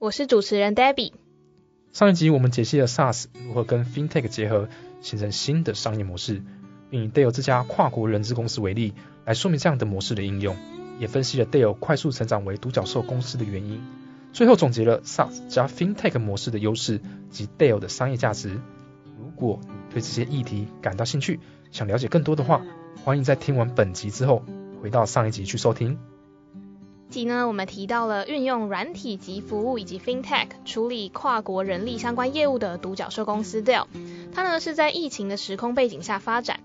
我是主持人 Debbie。上一集我们解析了 SaaS 如何跟 FinTech 结合，形成新的商业模式，并以 Dell 这家跨国人资公司为例，来说明这样的模式的应用，也分析了 Dell 快速成长为独角兽公司的原因。最后总结了 SaaS 加 FinTech 模式的优势及 Dell 的商业价值。如果你对这些议题感到兴趣，想了解更多的话，欢迎在听完本集之后，回到上一集去收听。集呢，我们提到了运用软体及服务以及 FinTech 处理跨国人力相关业务的独角兽公司 Dell，它呢是在疫情的时空背景下发展。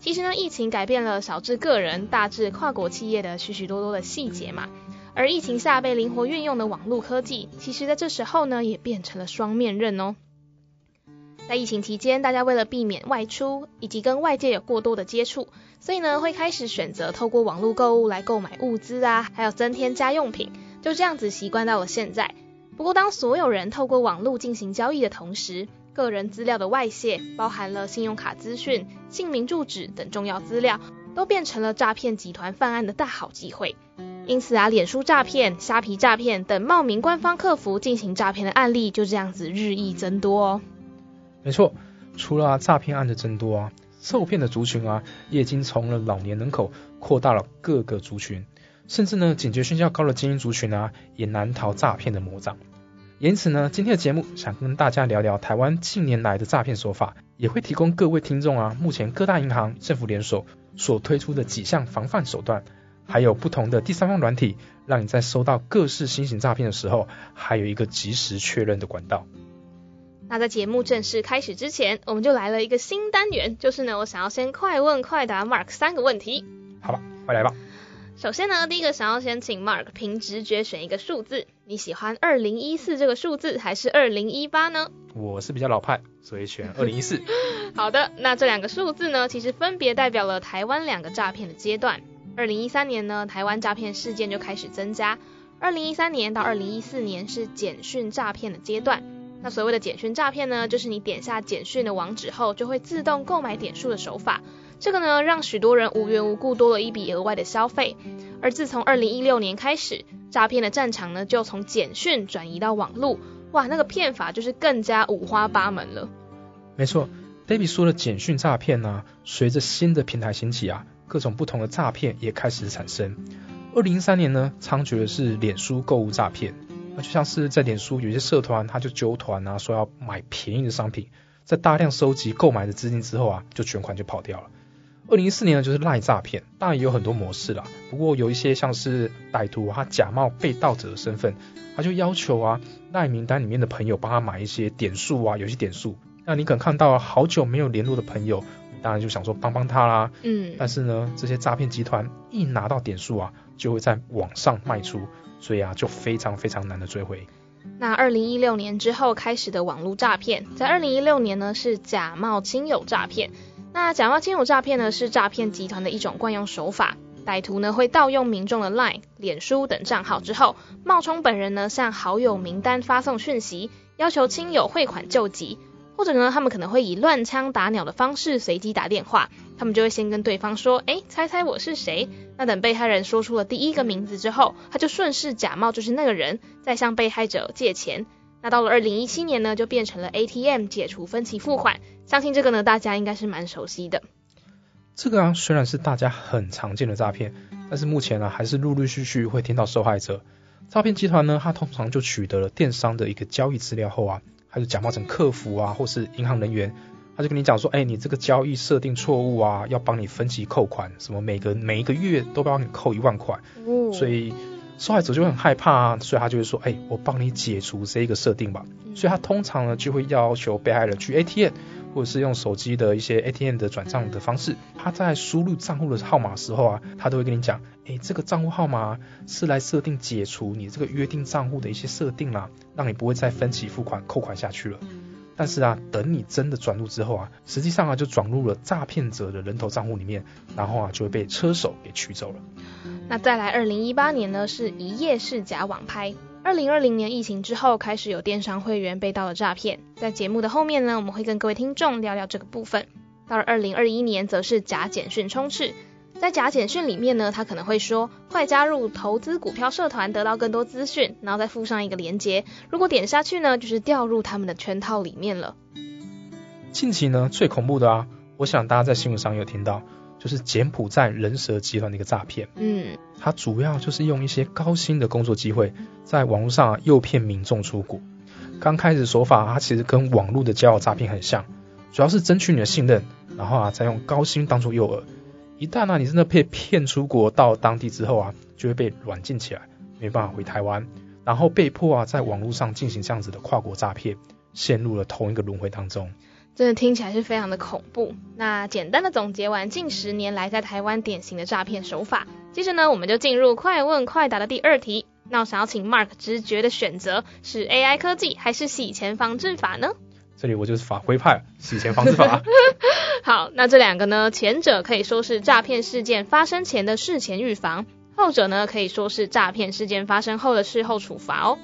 其实呢，疫情改变了小至个人、大至跨国企业的许许多多的细节嘛。而疫情下被灵活运用的网络科技，其实在这时候呢，也变成了双面刃哦。在疫情期间，大家为了避免外出以及跟外界有过多的接触，所以呢会开始选择透过网络购物来购买物资啊，还有增添家用品，就这样子习惯到了现在。不过当所有人透过网络进行交易的同时，个人资料的外泄，包含了信用卡资讯、姓名、住址等重要资料，都变成了诈骗集团犯案的大好机会。因此啊，脸书诈骗、虾皮诈骗等冒名官方客服进行诈骗的案例，就这样子日益增多哦。没错，除了诈骗案的增多啊，受骗的族群啊，也已经从了老年人口扩大了各个族群，甚至呢，警觉性较高的精英族群啊，也难逃诈骗的魔掌。因此呢，今天的节目想跟大家聊聊台湾近年来的诈骗手法，也会提供各位听众啊，目前各大银行、政府联手所推出的几项防范手段，还有不同的第三方软体，让你在收到各式新型诈骗的时候，还有一个及时确认的管道。那在节目正式开始之前，我们就来了一个新单元，就是呢，我想要先快问快答 Mark 三个问题。好吧，快来吧。首先呢，第一个想要先请 Mark 凭直觉选一个数字，你喜欢二零一四这个数字还是二零一八呢？我是比较老派，所以选二零一四。好的，那这两个数字呢，其实分别代表了台湾两个诈骗的阶段。二零一三年呢，台湾诈骗事件就开始增加；二零一三年到二零一四年是简讯诈骗的阶段。那所谓的简讯诈骗呢，就是你点下简讯的网址后，就会自动购买点数的手法。这个呢，让许多人无缘无故多了一笔额外的消费。而自从二零一六年开始，诈骗的战场呢，就从简讯转移到网络。哇，那个骗法就是更加五花八门了。没错，Baby 说的简讯诈骗呢，随着新的平台兴起啊，各种不同的诈骗也开始产生。二零一三年呢，猖獗的是脸书购物诈骗。就像是在脸书有些社团，他就揪团啊，说要买便宜的商品，在大量收集购买的资金之后啊，就全款就跑掉了。二零一四年呢，就是赖诈骗，当然也有很多模式啦。不过有一些像是歹徒，他假冒被盗者的身份，他就要求啊赖名单里面的朋友帮他买一些点数啊，游戏点数。那你可能看到好久没有联络的朋友，当然就想说帮帮他啦。嗯。但是呢，这些诈骗集团一拿到点数啊，就会在网上卖出。所以啊，就非常非常难的追回。那二零一六年之后开始的网络诈骗，在二零一六年呢是假冒亲友诈骗。那假冒亲友诈骗呢是诈骗集团的一种惯用手法，歹徒呢会盗用民众的 LINE、脸书等账号之后，冒充本人呢向好友名单发送讯息，要求亲友汇款救急。或者呢，他们可能会以乱枪打鸟的方式随机打电话，他们就会先跟对方说，哎，猜猜我是谁？那等被害人说出了第一个名字之后，他就顺势假冒就是那个人，再向被害者借钱。那到了二零一七年呢，就变成了 ATM 解除分期付款，相信这个呢，大家应该是蛮熟悉的。这个啊，虽然是大家很常见的诈骗，但是目前呢，还是陆陆续续会听到受害者。诈骗集团呢，他通常就取得了电商的一个交易资料后啊。他就假冒成客服啊，或是银行人员，他就跟你讲说，哎，你这个交易设定错误啊，要帮你分期扣款，什么每个每一个月都帮你扣一万块，所以受害者就会很害怕啊，所以他就会说，哎，我帮你解除这一个设定吧，所以他通常呢就会要求被害人去 ATM 或者是用手机的一些 ATM 的转账的方式，他在输入账户的号码时候啊，他都会跟你讲，哎，这个账户号码是来设定解除你这个约定账户的一些设定啦，让你不会再分期付款扣款下去了。但是啊，等你真的转入之后啊，实际上啊就转入了诈骗者的人头账户里面，然后啊就会被车手给取走了。那再来，二零一八年呢是一夜式假网拍。二零二零年疫情之后，开始有电商会员被盗的诈骗。在节目的后面呢，我们会跟各位听众聊聊这个部分。到了二零二一年，则是假简讯充斥。在假简讯里面呢，他可能会说，快加入投资股票社团，得到更多资讯，然后再附上一个链接。如果点下去呢，就是掉入他们的圈套里面了。近期呢，最恐怖的啊，我想大家在新闻上有听到，就是柬埔寨人蛇集团的一个诈骗。嗯，它主要就是用一些高薪的工作机会，在网络上诱骗民众出国。刚开始手法，它其实跟网络的交友诈骗很像，主要是争取你的信任，然后啊，再用高薪当做诱饵。一旦啊，你真的被骗出国到当地之后啊，就会被软禁起来，没办法回台湾，然后被迫啊，在网络上进行这样子的跨国诈骗，陷入了同一个轮回当中。真的听起来是非常的恐怖。那简单的总结完近十年来在台湾典型的诈骗手法，接着呢，我们就进入快问快答的第二题。那我想要请 Mark 直觉的选择是 AI 科技还是洗钱防治法呢？这里我就是法规派，洗钱防治法。好，那这两个呢？前者可以说是诈骗事件发生前的事前预防，后者呢可以说是诈骗事件发生后的事后处罚哦。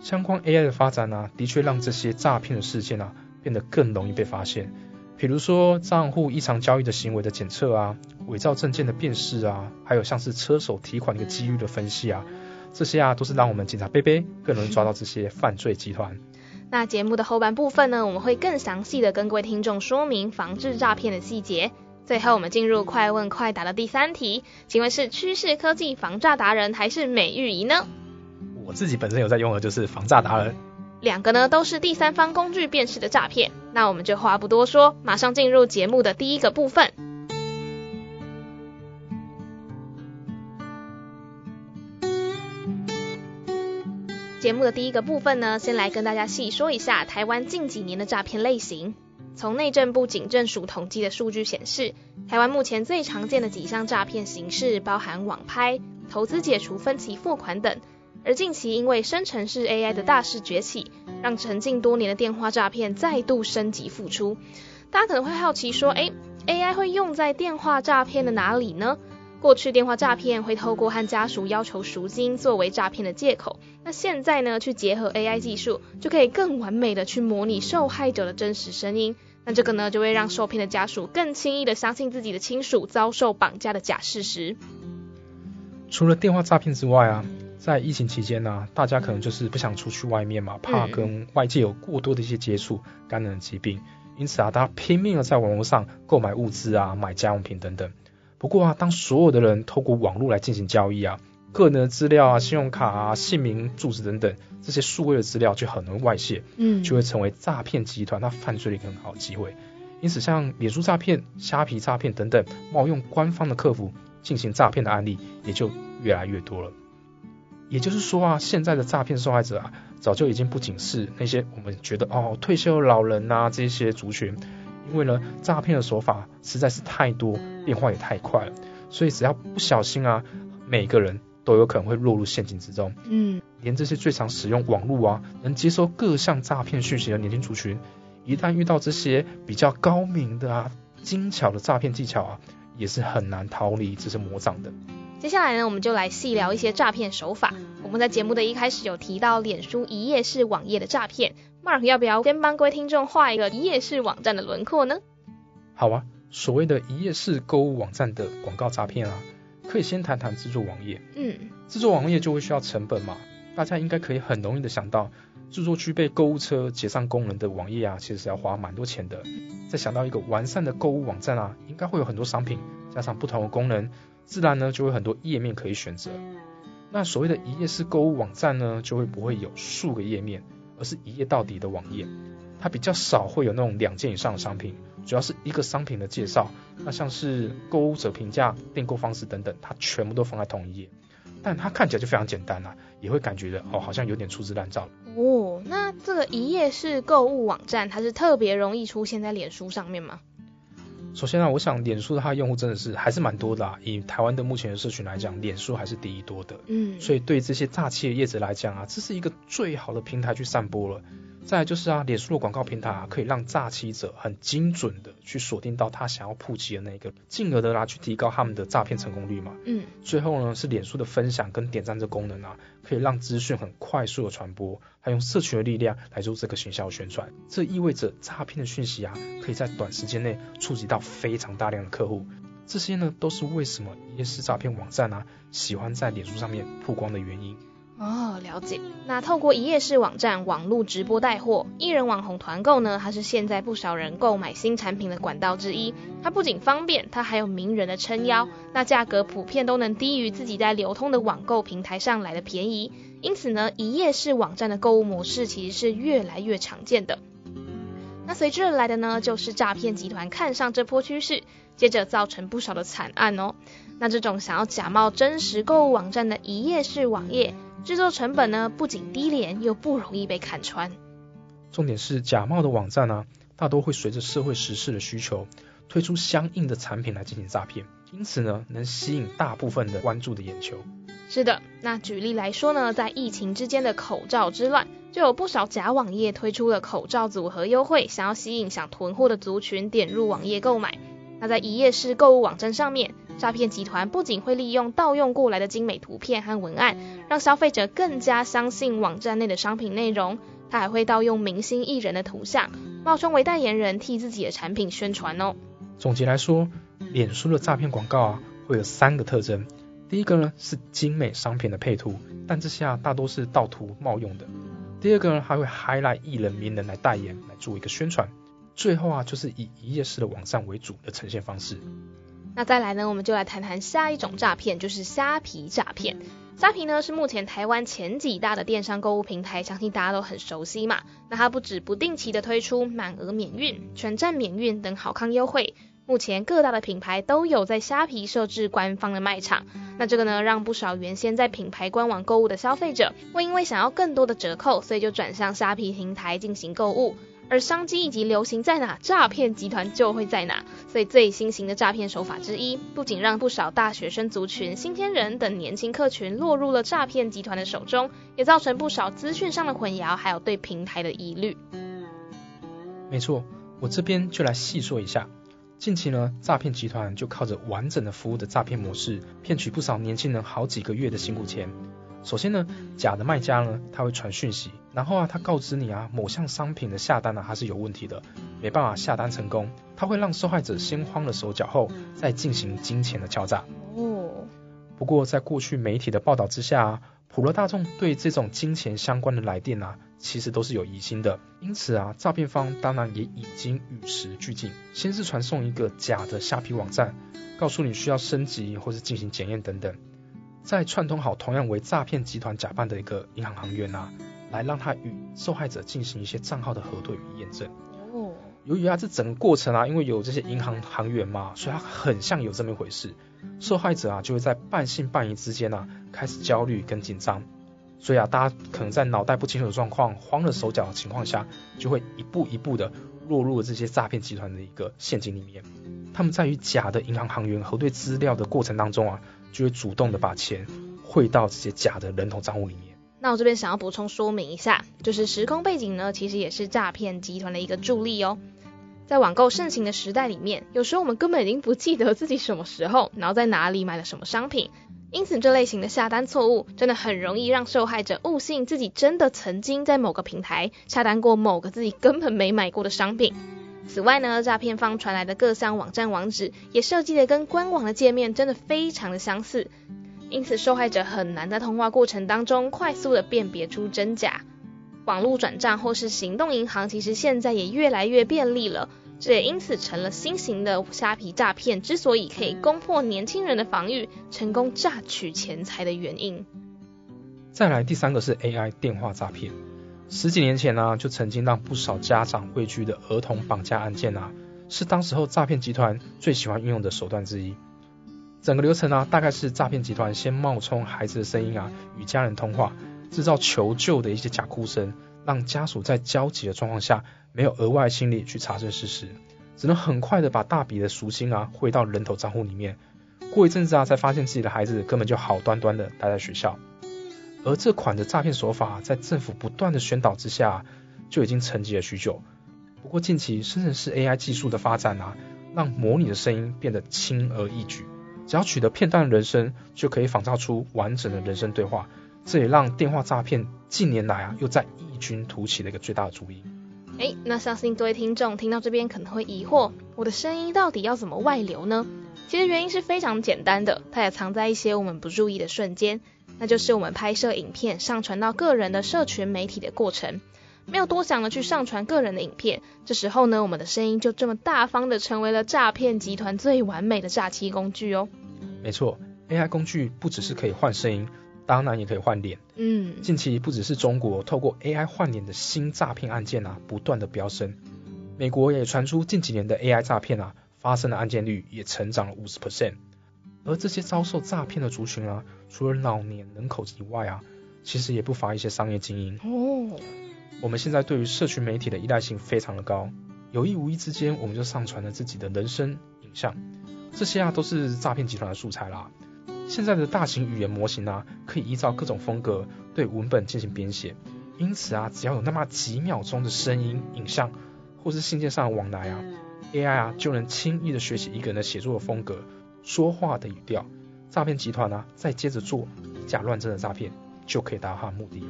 相关 AI 的发展呢，的确让这些诈骗的事件啊变得更容易被发现。比如说账户异常交易的行为的检测啊，伪造证件的辨识啊，还有像是车手提款的一个几率的分析啊，这些啊都是让我们警察贝贝更容易抓到这些犯罪集团。那节目的后半部分呢，我们会更详细的跟各位听众说明防治诈骗的细节。最后，我们进入快问快答的第三题，请问是趋势科技防诈达人还是美玉仪呢？我自己本身有在用的就是防诈达人。两个呢都是第三方工具辨识的诈骗。那我们就话不多说，马上进入节目的第一个部分。节目的第一个部分呢，先来跟大家细说一下台湾近几年的诈骗类型。从内政部警政署统计的数据显示，台湾目前最常见的几项诈骗形式包含网拍、投资解除分期付款等。而近期因为生成式 AI 的大势崛起，让沉浸多年的电话诈骗再度升级复出。大家可能会好奇说，诶 a i 会用在电话诈骗的哪里呢？过去电话诈骗会透过和家属要求赎金作为诈骗的借口，那现在呢，去结合 AI 技术，就可以更完美的去模拟受害者的真实声音。那这个呢，就会让受骗的家属更轻易的相信自己的亲属遭受绑架的假事实。除了电话诈骗之外啊，在疫情期间呢，大家可能就是不想出去外面嘛，怕跟外界有过多的一些接触，感染疾病，因此啊，大家拼命的在网络上购买物资啊，买家用品等等。不过啊，当所有的人透过网络来进行交易啊，个人的资料啊、信用卡啊、姓名、住址等等这些数位的资料就很容易外泄，嗯，就会成为诈骗集团他犯罪的一个很好的机会。因此，像脸书诈骗、虾皮诈骗等等冒用官方的客服进行诈骗的案例也就越来越多了。也就是说啊，现在的诈骗受害者啊，早就已经不仅是那些我们觉得哦退休老人呐这些族群。因为呢，诈骗的手法实在是太多，变化也太快了，所以只要不小心啊，每个人都有可能会落入陷阱之中。嗯，连这些最常使用网络啊，能接收各项诈骗讯息的年轻族群，一旦遇到这些比较高明的啊、精巧的诈骗技巧啊，也是很难逃离这些魔掌的。接下来呢，我们就来细聊一些诈骗手法。我们在节目的一开始有提到脸书一页式网页的诈骗，Mark 要不要先帮各位听众画一个一页式网站的轮廓呢？好啊，所谓的一页式购物网站的广告诈骗啊，可以先谈谈制作网页。嗯，制作网页就会需要成本嘛，大家应该可以很容易的想到，制作具备购物车结账功能的网页啊，其实是要花蛮多钱的。再想到一个完善的购物网站啊，应该会有很多商品，加上不同的功能。自然呢，就会很多页面可以选择。那所谓的一页式购物网站呢，就会不会有数个页面，而是一页到底的网页。它比较少会有那种两件以上的商品，主要是一个商品的介绍。那像是购物者评价、订购方式等等，它全部都放在同一页。但它看起来就非常简单啊，也会感觉的哦，好像有点粗制滥造。哦，那这个一页式购物网站，它是特别容易出现在脸书上面吗？首先啊，我想脸书的它用户真的是还是蛮多的啊。以台湾的目前的社群来讲，脸书还是第一多的。嗯，所以对这些诈欺的业者来讲啊，这是一个最好的平台去散播了。再来就是啊，脸书的广告平台啊，可以让诈欺者很精准的去锁定到他想要普及的那个，进而的啦去提高他们的诈骗成功率嘛。嗯，最后呢是脸书的分享跟点赞这功能啊，可以让资讯很快速的传播，还用社群的力量来做这个行销宣传。这意味着诈骗的讯息啊，可以在短时间内触及到非常大量的客户。这些呢都是为什么一些是诈骗网站啊喜欢在脸书上面曝光的原因。哦，了解。那透过一页式网站、网络直播带货、艺人网红团购呢，它是现在不少人购买新产品的管道之一。它不仅方便，它还有名人的撑腰，那价格普遍都能低于自己在流通的网购平台上来的便宜。因此呢，一页式网站的购物模式其实是越来越常见的。那随之而来的呢，就是诈骗集团看上这波趋势，接着造成不少的惨案哦。那这种想要假冒真实购物网站的一页式网页。制作成本呢不仅低廉，又不容易被看穿。重点是假冒的网站呢，大多会随着社会时事的需求，推出相应的产品来进行诈骗，因此呢，能吸引大部分的关注的眼球。是的，那举例来说呢，在疫情之间的口罩之乱，就有不少假网页推出了口罩组合优惠，想要吸引想囤货的族群点入网页购买。那在一页式购物网站上面，诈骗集团不仅会利用盗用过来的精美图片和文案，让消费者更加相信网站内的商品内容，他还会盗用明星艺人的图像，冒充为代言人替自己的产品宣传哦。总结来说，脸书的诈骗广告啊，会有三个特征。第一个呢是精美商品的配图，但这些啊大多是盗图冒用的。第二个呢还会 highlight 艺人名人来代言来做一个宣传。最后啊，就是以一页式的网站为主的呈现方式。那再来呢，我们就来谈谈下一种诈骗，就是虾皮诈骗。虾皮呢是目前台湾前几大的电商购物平台，相信大家都很熟悉嘛。那它不止不定期的推出满额免运、全站免运等好康优惠，目前各大的品牌都有在虾皮设置官方的卖场。那这个呢，让不少原先在品牌官网购物的消费者，会因为想要更多的折扣，所以就转向虾皮平台进行购物。而商机以及流行在哪，诈骗集团就会在哪。所以最新型的诈骗手法之一，不仅让不少大学生族群、新天人等年轻客群落入了诈骗集团的手中，也造成不少资讯上的混淆，还有对平台的疑虑。没错，我这边就来细说一下。近期呢，诈骗集团就靠着完整的服务的诈骗模式，骗取不少年轻人好几个月的辛苦钱。首先呢，假的卖家呢，他会传讯息，然后啊，他告知你啊，某项商品的下单呢，它是有问题的，没办法下单成功，他会让受害者先慌了手脚，后再进行金钱的敲诈。哦。不过在过去媒体的报道之下，普罗大众对这种金钱相关的来电啊，其实都是有疑心的，因此啊，诈骗方当然也已经与时俱进，先是传送一个假的虾皮网站，告诉你需要升级或是进行检验等等。再串通好同样为诈骗集团假扮的一个银行行员啊，来让他与受害者进行一些账号的核对与验证。哦。由于啊这整个过程啊，因为有这些银行行员嘛，所以他很像有这么一回事。受害者啊就会在半信半疑之间啊开始焦虑跟紧张。所以啊大家可能在脑袋不清楚的状况、慌了手脚的情况下，就会一步一步的落入了这些诈骗集团的一个陷阱里面。他们在与假的银行行员核对资料的过程当中啊。就会主动的把钱汇到这些假的人头账户里面。那我这边想要补充说明一下，就是时空背景呢，其实也是诈骗集团的一个助力哦。在网购盛行的时代里面，有时候我们根本已经不记得自己什么时候，然后在哪里买了什么商品，因此这类型的下单错误，真的很容易让受害者误信自己真的曾经在某个平台下单过某个自己根本没买过的商品。此外呢，诈骗方传来的各项网站网址也设计的跟官网的界面真的非常的相似，因此受害者很难在通话过程当中快速的辨别出真假。网络转账或是行动银行其实现在也越来越便利了，这也因此成了新型的虾皮诈骗之所以可以攻破年轻人的防御，成功榨取钱财的原因。再来第三个是 AI 电话诈骗。十几年前呢，就曾经让不少家长畏惧的儿童绑架案件啊，是当时候诈骗集团最喜欢运用的手段之一。整个流程呢，大概是诈骗集团先冒充孩子的声音啊，与家人通话，制造求救的一些假哭声，让家属在焦急的状况下，没有额外心力去查证事实，只能很快的把大笔的赎金啊汇到人头账户里面。过一阵子啊，才发现自己的孩子根本就好端端的待在学校。而这款的诈骗手法，在政府不断的宣导之下，就已经沉寂了许久。不过近期深圳市 AI 技术的发展啊，让模拟的声音变得轻而易举。只要取得片段人声，就可以仿造出完整的人声对话。这也让电话诈骗近年来啊，又在异军突起的一个最大的主因。哎，那相信各位听众听到这边可能会疑惑，我的声音到底要怎么外流呢？其实原因是非常简单的，它也藏在一些我们不注意的瞬间，那就是我们拍摄影片上传到个人的社群媒体的过程。没有多想的去上传个人的影片，这时候呢，我们的声音就这么大方的成为了诈骗集团最完美的诈欺工具哦。没错，AI 工具不只是可以换声音，当然也可以换脸。嗯，近期不只是中国透过 AI 换脸的新诈骗案件啊，不断的飙升，美国也传出近几年的 AI 诈骗啊，发生的案件率也成长了五十 percent。而这些遭受诈骗的族群啊，除了老年人口以外啊，其实也不乏一些商业精英哦。我们现在对于社群媒体的依赖性非常的高，有意无意之间，我们就上传了自己的人生影像，这些啊都是诈骗集团的素材啦。现在的大型语言模型啊，可以依照各种风格对文本进行编写，因此啊，只要有那么几秒钟的声音、影像，或是信件上的往来啊，AI 啊就能轻易的学习一个人的写作的风格、说话的语调，诈骗集团啊再接着做假乱真的诈骗，就可以达到它的目的了。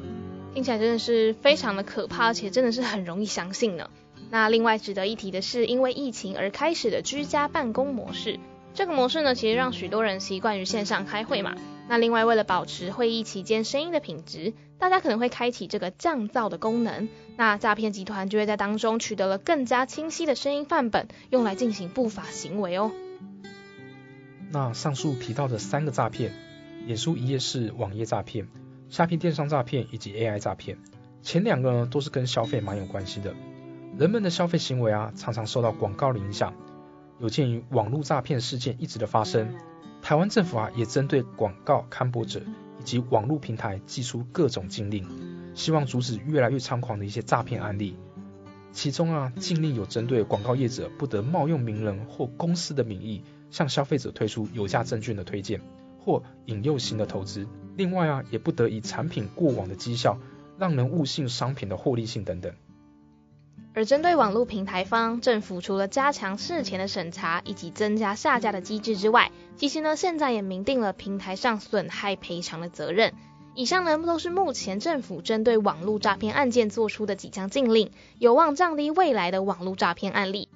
听起来真的是非常的可怕，而且真的是很容易相信呢。那另外值得一提的是，因为疫情而开始的居家办公模式，这个模式呢，其实让许多人习惯于线上开会嘛。那另外为了保持会议期间声音的品质，大家可能会开启这个降噪的功能。那诈骗集团就会在当中取得了更加清晰的声音范本，用来进行不法行为哦。那上述提到的三个诈骗，脸书一页式网页诈骗。虾皮电商诈骗以及 AI 诈骗，前两个呢都是跟消费蛮有关系的。人们的消费行为啊，常常受到广告的影响。有鉴于网络诈骗事件一直的发生，台湾政府啊也针对广告刊播者以及网络平台寄出各种禁令，希望阻止越来越猖狂的一些诈骗案例。其中啊，禁令有针对广告业者不得冒用名人或公司的名义，向消费者推出有价证券的推荐或引诱型的投资。另外啊，也不得以产品过往的绩效让人误信商品的获利性等等。而针对网络平台方，政府除了加强事前的审查以及增加下架的机制之外，其实呢，现在也明定了平台上损害赔偿的责任。以上呢，都是目前政府针对网络诈骗案件做出的几项禁令，有望降低未来的网络诈骗案例。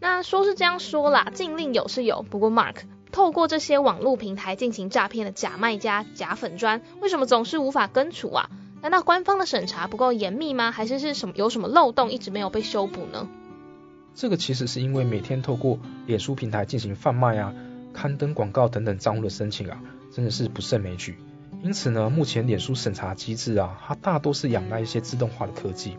那说是这样说啦，禁令有是有，不过 Mark。透过这些网络平台进行诈骗的假卖家、假粉砖，为什么总是无法根除啊？难道官方的审查不够严密吗？还是是什么有什么漏洞一直没有被修补呢？这个其实是因为每天透过脸书平台进行贩卖啊、刊登广告等等账户的申请啊，真的是不胜枚举。因此呢，目前脸书审查机制啊，它大多是仰赖一些自动化的科技，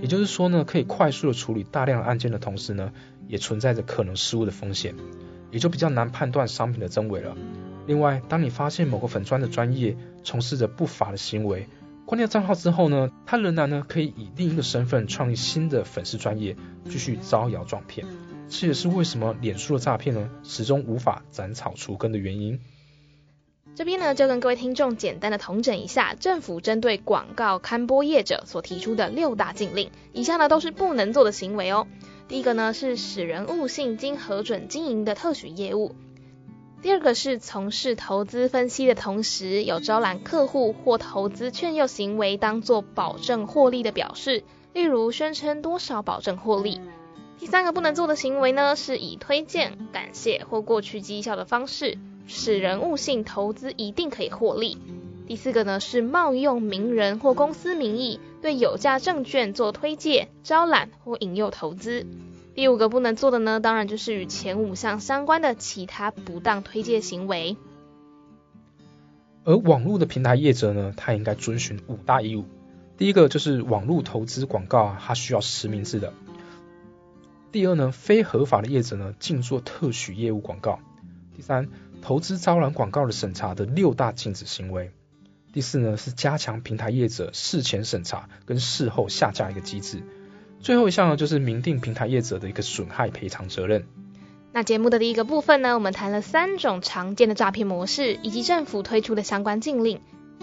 也就是说呢，可以快速的处理大量案件的同时呢，也存在着可能失误的风险。也就比较难判断商品的真伪了。另外，当你发现某个粉砖的专业从事着不法的行为，关掉账号之后呢，他仍然呢可以以另一个身份创立新的粉丝专业，继续招摇撞骗。这也是为什么脸书的诈骗呢始终无法斩草除根的原因。这边呢就跟各位听众简单的统整一下，政府针对广告刊播业者所提出的六大禁令，以下呢都是不能做的行为哦。第一个呢是使人误信经核准经营的特许业务，第二个是从事投资分析的同时，有招揽客户或投资劝诱行为当做保证获利的表示，例如宣称多少保证获利。第三个不能做的行为呢，是以推荐、感谢或过去绩效的方式，使人误信投资一定可以获利。第四个呢是冒用名人或公司名义对有价证券做推介、招揽或引诱投资。第五个不能做的呢，当然就是与前五项相关的其他不当推介行为。而网络的平台业者呢，他应该遵循五大义务。第一个就是网络投资广告啊，它需要实名制的。第二呢，非合法的业者呢，禁做特许业务广告。第三。投资招揽广告的审查的六大禁止行为。第四呢是加强平台业者事前审查跟事后下架一个机制。最后一项呢就是明定平台业者的一个损害赔偿责任。那节目的第一个部分呢，我们谈了三种常见的诈骗模式，以及政府推出的相关禁令。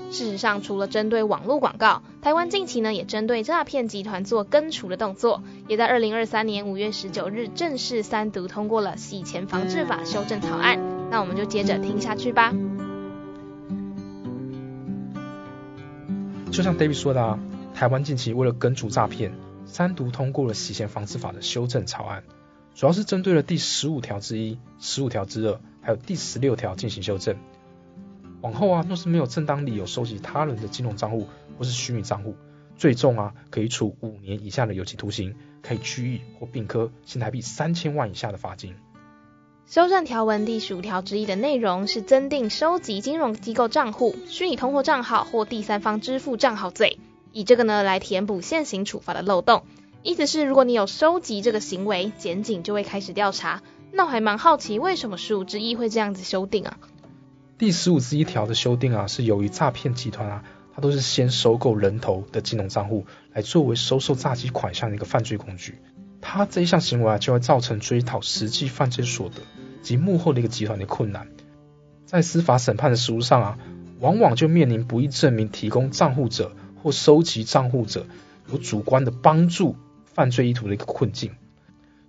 事实上，除了针对网络广告，台湾近期呢也针对诈骗集团做根除的动作，也在二零二三年五月十九日正式三读通过了洗钱防治法修正草案。那我们就接着听下去吧。就像 David 说的啊，台湾近期为了根除诈骗，三读通过了洗钱防治法的修正草案，主要是针对了第十五条之一、十五条之二，还有第十六条进行修正。往后啊，若是没有正当理由收集他人的金融账户或是虚拟账户，最重啊可以处五年以下的有期徒刑，可以拘役或并科新台币三千万以下的罚金。修正条文第十五条之一的内容是增订收集金融机构账户、虚拟通货账号或第三方支付账号罪，以这个呢来填补现行处罚的漏洞。意思是，如果你有收集这个行为，检警就会开始调查。那我还蛮好奇，为什么十五之一会这样子修订啊？第十五之一条的修订啊，是由于诈骗集团啊，它都是先收购人头的金融账户，来作为收受诈欺款项的一个犯罪工具。它这一项行为啊，就会造成追讨实际犯罪所得及幕后的一个集团的困难。在司法审判的实务上啊，往往就面临不易证明提供账户者或收集账户者有主观的帮助犯罪意图的一个困境。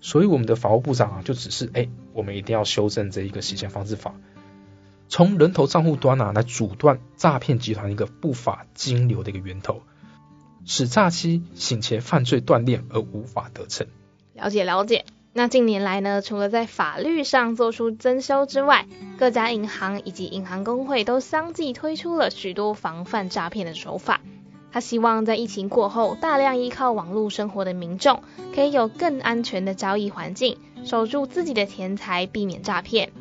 所以我们的法务部长啊，就只是哎，我们一定要修正这一个洗钱防治法。从人头账户端啊来阻断诈骗集团一个不法金流的一个源头，使诈欺洗钱犯罪断裂而无法得逞。了解了解。那近年来呢，除了在法律上做出增修之外，各家银行以及银行工会都相继推出了许多防范诈骗的手法。他希望在疫情过后，大量依靠网络生活的民众可以有更安全的交易环境，守住自己的钱财，避免诈骗。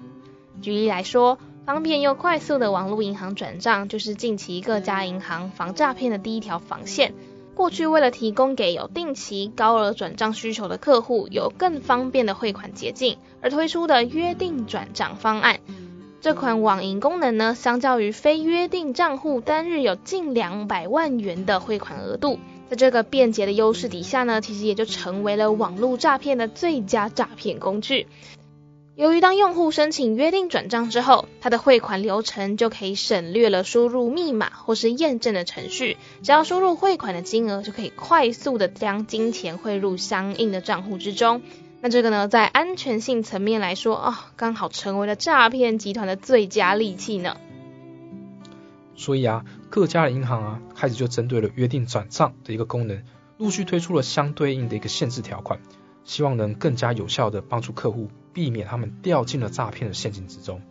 举例来说。方便又快速的网络银行转账，就是近期各家银行防诈骗的第一条防线。过去为了提供给有定期高额转账需求的客户有更方便的汇款捷径，而推出的约定转账方案。这款网银功能呢，相较于非约定账户单日有近两百万元的汇款额度，在这个便捷的优势底下呢，其实也就成为了网络诈骗的最佳诈骗工具。由于当用户申请约定转账之后，他的汇款流程就可以省略了输入密码或是验证的程序，只要输入汇款的金额，就可以快速的将金钱汇入相应的账户之中。那这个呢，在安全性层面来说，啊，刚好成为了诈骗集团的最佳利器呢。所以啊，各家的银行啊，开始就针对了约定转账的一个功能，陆续推出了相对应的一个限制条款。希望能更加有效的帮助客户避免他们掉进了诈骗的陷阱之中。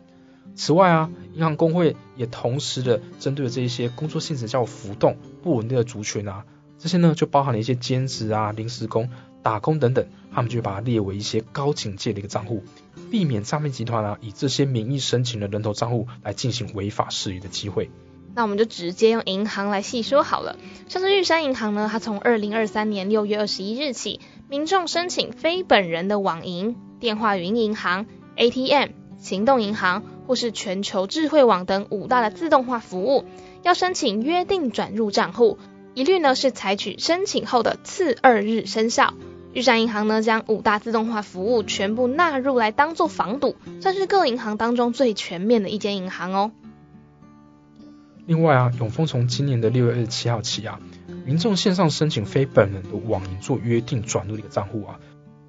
此外啊，银行工会也同时的针对这一些工作性质较浮动、不稳定的族群啊，这些呢就包含了一些兼职啊、临时工、打工等等，他们就把它列为一些高警戒的一个账户，避免诈骗集团啊以这些名义申请的人头账户来进行违法事宜的机会。那我们就直接用银行来细说好了。像是玉山银行呢，它从二零二三年六月二十一日起。民众申请非本人的网银、电话云银行、ATM、行动银行或是全球智慧网等五大的自动化服务，要申请约定转入账户，一律呢是采取申请后的次二日生效。玉山银行呢将五大自动化服务全部纳入来当做防堵，算是各银行当中最全面的一间银行哦。另外啊，永丰从今年的六月二十七号起啊。民众线上申请非本人的网银做约定转入的一个账户啊，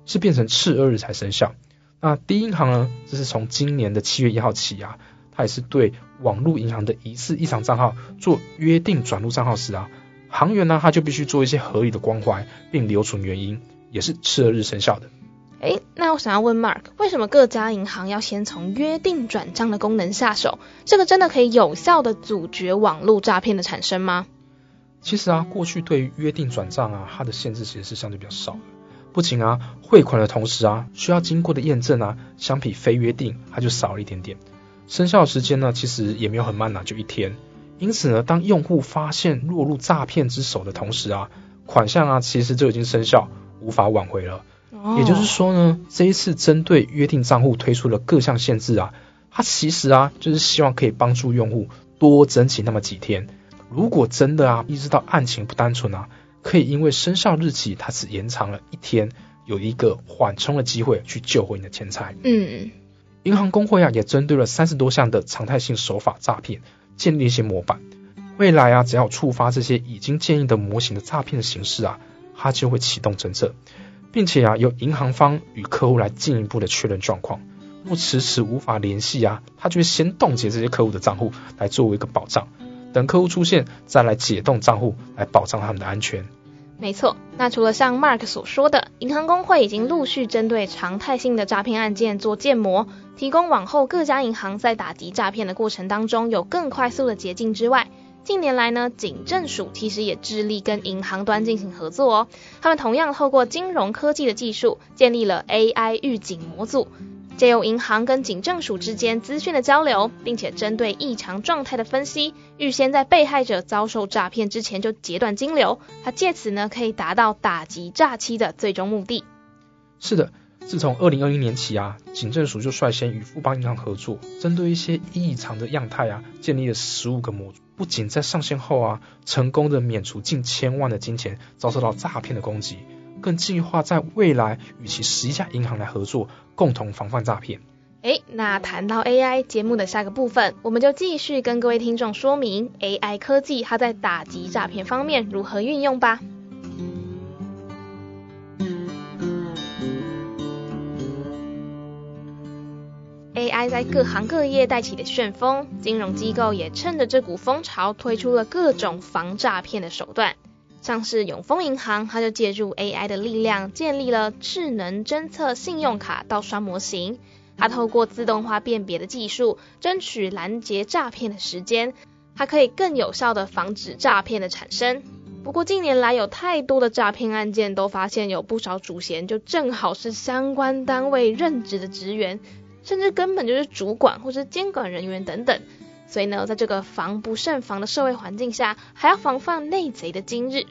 是变成次二日才生效。那第一银行呢，这是从今年的七月一号起啊，它也是对网络银行的疑似异常账号做约定转入账号时啊，行员呢他就必须做一些合理的关怀，并留存原因，也是次二日生效的。哎，那我想要问 Mark，为什么各家银行要先从约定转账的功能下手？这个真的可以有效的阻绝网络诈骗的产生吗？其实啊，过去对于约定转账啊，它的限制其实是相对比较少的。不仅啊，汇款的同时啊，需要经过的验证啊，相比非约定，它就少了一点点。生效时间呢，其实也没有很慢呐，就一天。因此呢，当用户发现落入诈骗之手的同时啊，款项啊，其实就已经生效，无法挽回了。也就是说呢，这一次针对约定账户推出了各项限制啊，它其实啊，就是希望可以帮助用户多争取那么几天。如果真的啊，意识到案情不单纯啊，可以因为生效日期它只延长了一天，有一个缓冲的机会去救回你的钱财。嗯，银行工会啊，也针对了三十多项的常态性手法诈骗，建立一些模板。未来啊，只要触发这些已经建议的模型的诈骗形式啊，它就会启动侦测，并且啊，由银行方与客户来进一步的确认状况。若迟迟无法联系啊，他就会先冻结这些客户的账户，来作为一个保障。等客户出现，再来解冻账户，来保障他们的安全。没错，那除了像 Mark 所说的，银行工会已经陆续针对常态性的诈骗案件做建模，提供往后各家银行在打击诈骗的过程当中有更快速的捷径之外，近年来呢，警政署其实也致力跟银行端进行合作哦。他们同样透过金融科技的技术，建立了 AI 预警模组。借由银行跟警政署之间资讯的交流，并且针对异常状态的分析，预先在被害者遭受诈骗之前就截断金流，他借此呢可以达到打击诈欺的最终目的。是的，自从二零二一年起啊，警政署就率先与富邦银行合作，针对一些异常的样态啊，建立了十五个模组，不仅在上线后啊，成功的免除近千万的金钱遭受到诈骗的攻击。更计划在未来与其十一家银行来合作，共同防范诈骗。哎，那谈到 AI 节目的下个部分，我们就继续跟各位听众说明 AI 科技它在打击诈骗方面如何运用吧。AI 在各行各业带起的旋风，金融机构也趁着这股风潮，推出了各种防诈骗的手段。像是永丰银行，它就借助 AI 的力量，建立了智能侦测信用卡盗刷模型。它透过自动化辨别的技术，争取拦截诈骗的时间，它可以更有效的防止诈骗的产生。不过近年来有太多的诈骗案件，都发现有不少主嫌就正好是相关单位任职的职员，甚至根本就是主管或是监管人员等等。所以呢，在这个防不胜防的社会环境下，还要防范内贼的今日，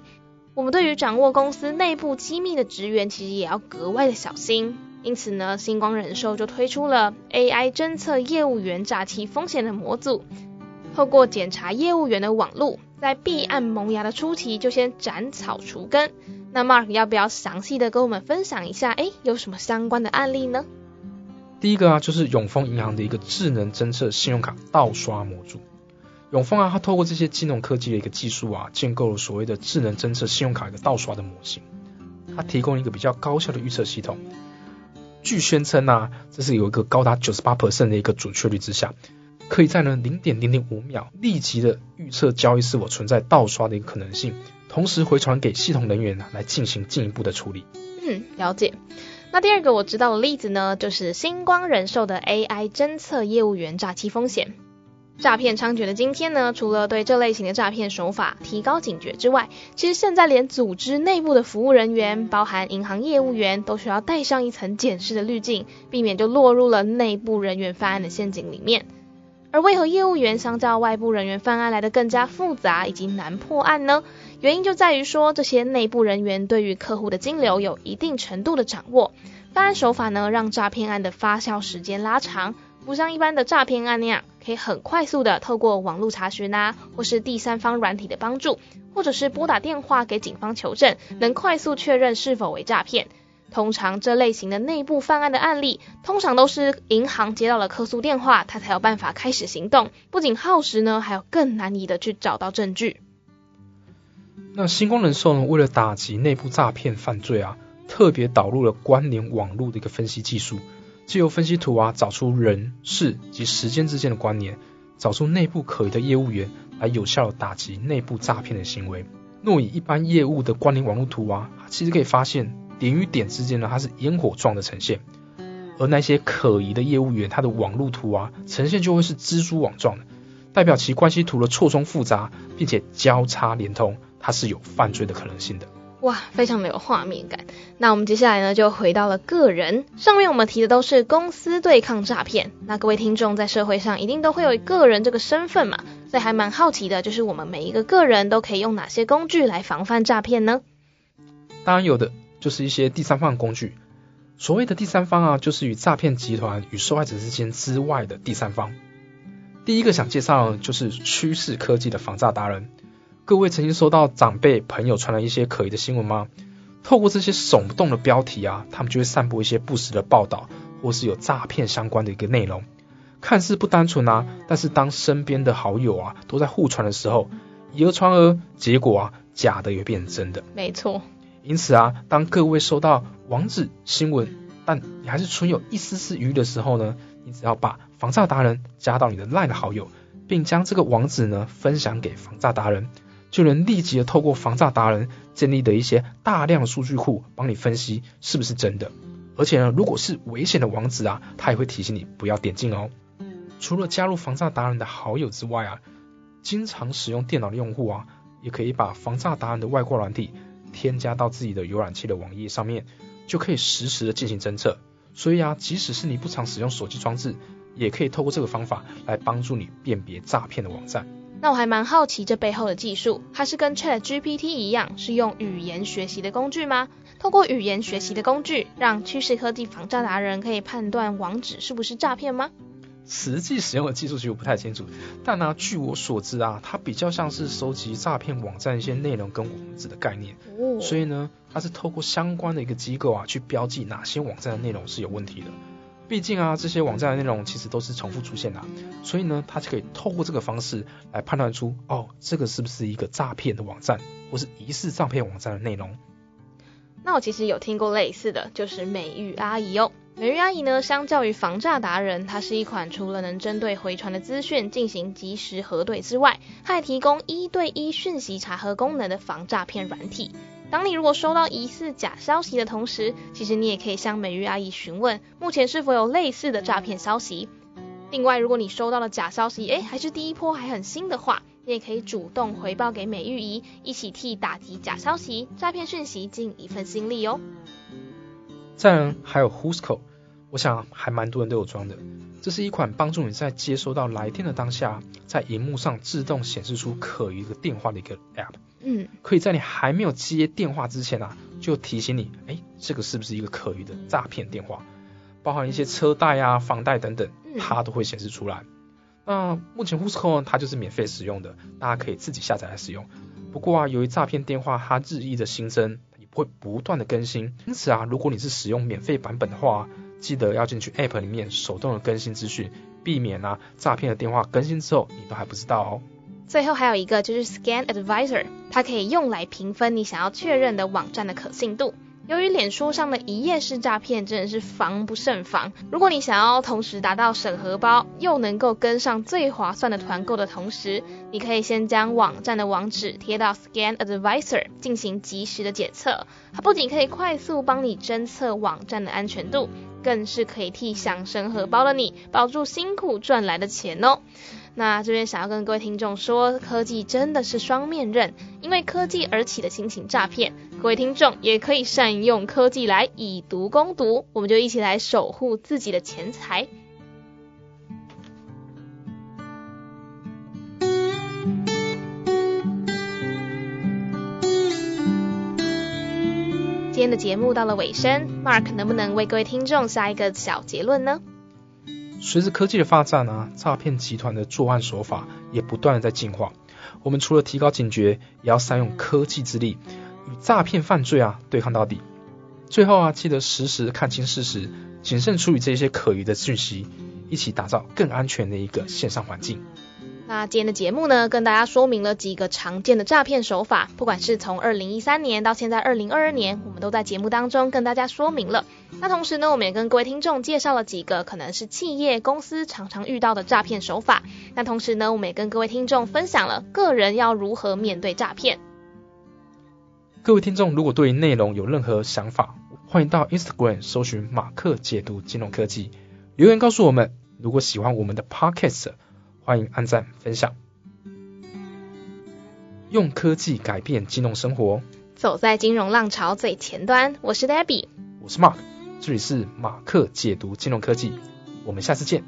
我们对于掌握公司内部机密的职员，其实也要格外的小心。因此呢，星光人寿就推出了 AI 侦测业务员诈欺风险的模组，透过检查业务员的网路，在弊案萌芽的初期就先斩草除根。那 Mark 要不要详细的跟我们分享一下？哎，有什么相关的案例呢？第一个啊，就是永丰银行的一个智能侦测信用卡盗刷模组。永丰啊，它透过这些金融科技的一个技术啊，建构了所谓的智能侦测信用卡一个盗刷的模型。它提供一个比较高效的预测系统。据宣称啊，这是有一个高达九十八 percent 的一个准确率之下，可以在呢零点零零五秒立即的预测交易是否存在盗刷的一个可能性，同时回传给系统人员来进行进一步的处理。嗯，了解。那第二个我知道的例子呢，就是星光人寿的 AI 侦测业务员诈欺风险。诈骗猖獗的今天呢，除了对这类型的诈骗手法提高警觉之外，其实现在连组织内部的服务人员，包含银行业务员，都需要戴上一层检视的滤镜，避免就落入了内部人员犯案的陷阱里面。而为何业务员相较外部人员犯案来的更加复杂以及难破案呢？原因就在于说，这些内部人员对于客户的金流有一定程度的掌握，犯案手法呢，让诈骗案的发酵时间拉长，不像一般的诈骗案那样，可以很快速的透过网络查询啊，或是第三方软体的帮助，或者是拨打电话给警方求证，能快速确认是否为诈骗。通常这类型的内部犯案的案例，通常都是银行接到了客诉电话，他才有办法开始行动。不仅耗时呢，还有更难以的去找到证据。那星光人寿呢，为了打击内部诈骗犯罪啊，特别导入了关联网络的一个分析技术，借由分析图啊，找出人事及时间之间的关联，找出内部可疑的业务员，来有效打击内部诈骗的行为。若以一般业务的关联网络图啊，其实可以发现。点与点之间呢，它是烟火状的呈现，而那些可疑的业务员，他的网路图啊，呈现就会是蜘蛛网状的，代表其关系图的错综复杂，并且交叉连通，它是有犯罪的可能性的。哇，非常的有画面感。那我们接下来呢，就回到了个人。上面我们提的都是公司对抗诈骗，那各位听众在社会上一定都会有个人这个身份嘛，所以还蛮好奇的，就是我们每一个个人都可以用哪些工具来防范诈骗呢？当然有的。就是一些第三方工具，所谓的第三方啊，就是与诈骗集团与受害者之间之外的第三方。第一个想介绍的就是趋势科技的防诈达人。各位曾经收到长辈朋友传来一些可疑的新闻吗？透过这些耸动的标题啊，他们就会散布一些不实的报道，或是有诈骗相关的一个内容，看似不单纯啊，但是当身边的好友啊都在互传的时候，以讹传讹，结果啊假的也变成真的。没错。因此啊，当各位收到网址新闻，但你还是存有一丝丝疑虑的时候呢，你只要把防诈达人加到你的 LINE 的好友，并将这个网址呢分享给防诈达人，就能立即的透过防诈达人建立的一些大量数据库，帮你分析是不是真的。而且呢，如果是危险的网址啊，它也会提醒你不要点进哦。除了加入防诈达人的好友之外啊，经常使用电脑的用户啊，也可以把防诈达人的外挂软体。添加到自己的浏览器的网页上面，就可以实时的进行侦测。所以啊，即使是你不常使用手机装置，也可以透过这个方法来帮助你辨别诈骗的网站。那我还蛮好奇这背后的技术，它是跟 Chat GPT 一样，是用语言学习的工具吗？透过语言学习的工具，让趋势科技防诈达人可以判断网址是不是诈骗吗？实际使用的技术其实我不太清楚，但呢，据我所知啊，它比较像是收集诈骗网站一些内容跟网址的概念，所以呢，它是透过相关的一个机构啊，去标记哪些网站的内容是有问题的。毕竟啊，这些网站的内容其实都是重复出现的，所以呢，它就可以透过这个方式来判断出，哦，这个是不是一个诈骗的网站，或是疑似诈骗网站的内容。那我其实有听过类似的就是美玉阿姨哦。美玉阿姨呢，相较于防诈达人，它是一款除了能针对回传的资讯进行及时核对之外，还提供一对一讯息查核功能的防诈骗软体。当你如果收到疑似假消息的同时，其实你也可以向美玉阿姨询问，目前是否有类似的诈骗消息。另外，如果你收到了假消息，哎，还是第一波还很新的话，你也可以主动回报给美玉姨，一起替打击假消息、诈骗讯息尽一份心力哦。再还有 Husco。我想还蛮多人都有装的，这是一款帮助你在接收到来电的当下，在荧幕上自动显示出可疑的电话的一个 App。嗯，可以在你还没有接电话之前啊，就提醒你，哎，这个是不是一个可疑的诈骗电话？包含一些车贷啊、房贷等等，它都会显示出来。那目前 Who'scall 它就是免费使用的，大家可以自己下载来使用。不过啊，由于诈骗电话它日益的新增，也会不断的更新，因此啊，如果你是使用免费版本的话，记得要进去 App 里面手动的更新资讯，避免啊诈骗的电话更新之后你都还不知道哦。最后还有一个就是 Scan Advisor，它可以用来评分你想要确认的网站的可信度。由于脸书上的一页式诈骗真的是防不胜防，如果你想要同时达到审核包又能够跟上最划算的团购的同时，你可以先将网站的网址贴到 Scan Advisor 进行及时的检测。它不仅可以快速帮你侦测网站的安全度，更是可以替想省荷包的你保住辛苦赚来的钱哦。那这边想要跟各位听众说，科技真的是双面刃，因为科技而起的新型诈骗，各位听众也可以善用科技来以毒攻毒，我们就一起来守护自己的钱财。今天的节目到了尾声，Mark 能不能为各位听众下一个小结论呢？随着科技的发展啊，诈骗集团的作案手法也不断的在进化。我们除了提高警觉，也要善用科技之力，与诈骗犯罪啊对抗到底。最后啊，记得时时看清事实，谨慎处理这些可疑的讯息，一起打造更安全的一个线上环境。那今天的节目呢，跟大家说明了几个常见的诈骗手法，不管是从二零一三年到现在二零二二年，我们都在节目当中跟大家说明了。那同时呢，我们也跟各位听众介绍了几个可能是企业公司常常遇到的诈骗手法。那同时呢，我们也跟各位听众分享了个人要如何面对诈骗。各位听众，如果对内容有任何想法，欢迎到 Instagram 搜寻马克解读金融科技，留言告诉我们。如果喜欢我们的 Podcast。欢迎按赞分享，用科技改变金融生活，走在金融浪潮最前端。我是 Debbie，我是 Mark，这里是马克解读金融科技，我们下次见。